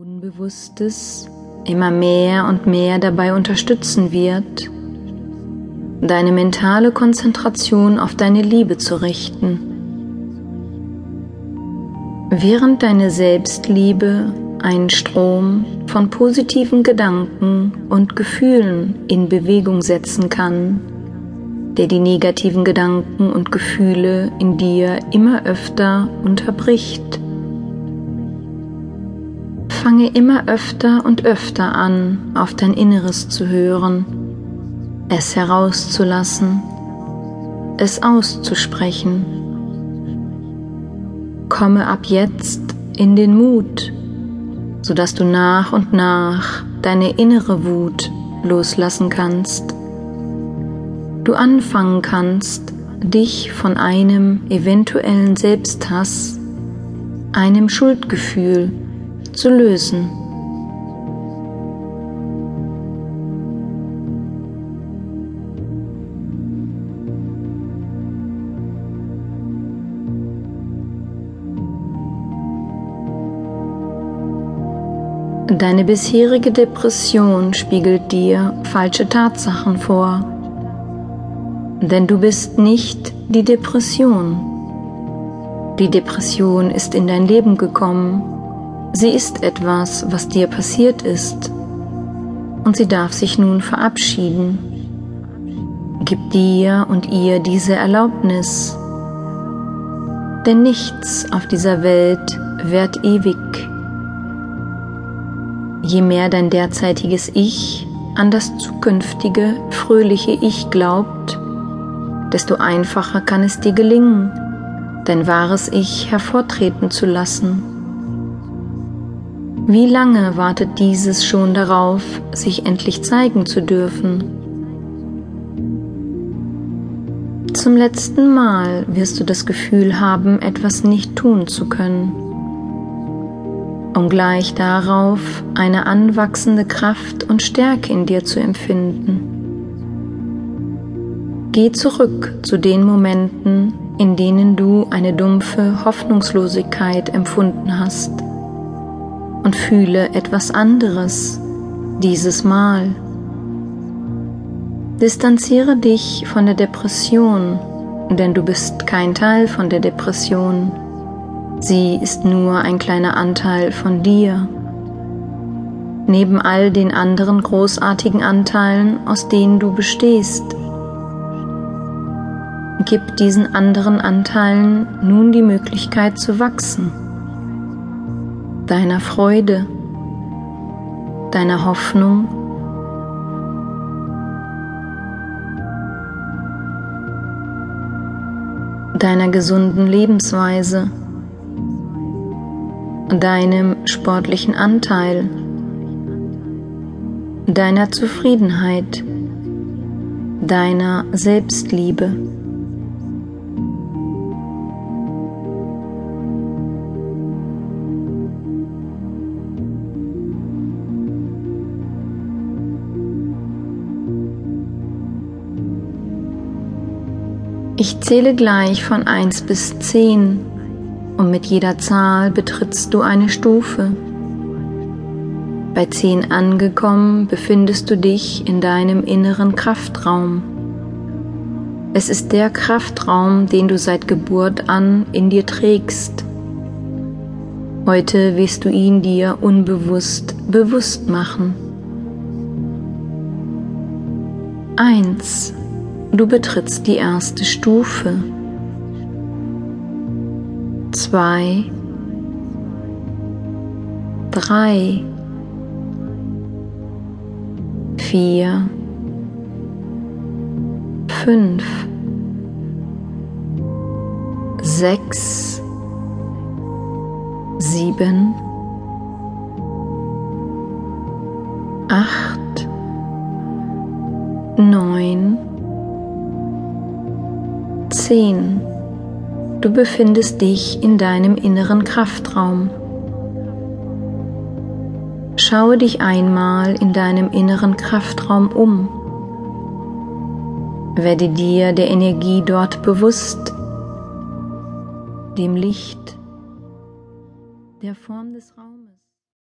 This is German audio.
Unbewusstes immer mehr und mehr dabei unterstützen wird, deine mentale Konzentration auf deine Liebe zu richten. Während deine Selbstliebe einen Strom von positiven Gedanken und Gefühlen in Bewegung setzen kann, der die negativen Gedanken und Gefühle in dir immer öfter unterbricht. Fange immer öfter und öfter an, auf dein Inneres zu hören, es herauszulassen, es auszusprechen. Komme ab jetzt in den Mut, sodass du nach und nach deine innere Wut loslassen kannst. Du anfangen kannst, dich von einem eventuellen Selbsthass, einem Schuldgefühl zu lösen. Deine bisherige Depression spiegelt dir falsche Tatsachen vor, denn du bist nicht die Depression. Die Depression ist in dein Leben gekommen, sie ist etwas, was dir passiert ist, und sie darf sich nun verabschieden. Gib dir und ihr diese Erlaubnis, denn nichts auf dieser Welt währt ewig. Je mehr dein derzeitiges Ich an das zukünftige, fröhliche Ich glaubt, desto einfacher kann es dir gelingen, dein wahres Ich hervortreten zu lassen. Wie lange wartet dieses schon darauf, sich endlich zeigen zu dürfen? Zum letzten Mal wirst du das Gefühl haben, etwas nicht tun zu können um gleich darauf eine anwachsende Kraft und Stärke in dir zu empfinden. Geh zurück zu den Momenten, in denen du eine dumpfe Hoffnungslosigkeit empfunden hast und fühle etwas anderes dieses Mal. Distanziere dich von der Depression, denn du bist kein Teil von der Depression. Sie ist nur ein kleiner Anteil von dir. Neben all den anderen großartigen Anteilen, aus denen du bestehst. Gib diesen anderen Anteilen nun die Möglichkeit zu wachsen. Deiner Freude, deiner Hoffnung, deiner gesunden Lebensweise. Deinem sportlichen Anteil, deiner Zufriedenheit, deiner Selbstliebe. Ich zähle gleich von 1 bis 10 und mit jeder Zahl betrittst du eine Stufe. Bei 10 angekommen befindest du dich in deinem inneren Kraftraum. Es ist der Kraftraum, den du seit Geburt an in dir trägst. Heute wirst du ihn dir unbewusst bewusst machen. 1. Du betrittst die erste Stufe. Zwei, drei, vier, fünf, sechs, sieben, acht, neun, zehn. Du befindest dich in deinem inneren Kraftraum. Schaue dich einmal in deinem inneren Kraftraum um. Werde dir der Energie dort bewusst, dem Licht, der Form des Raumes.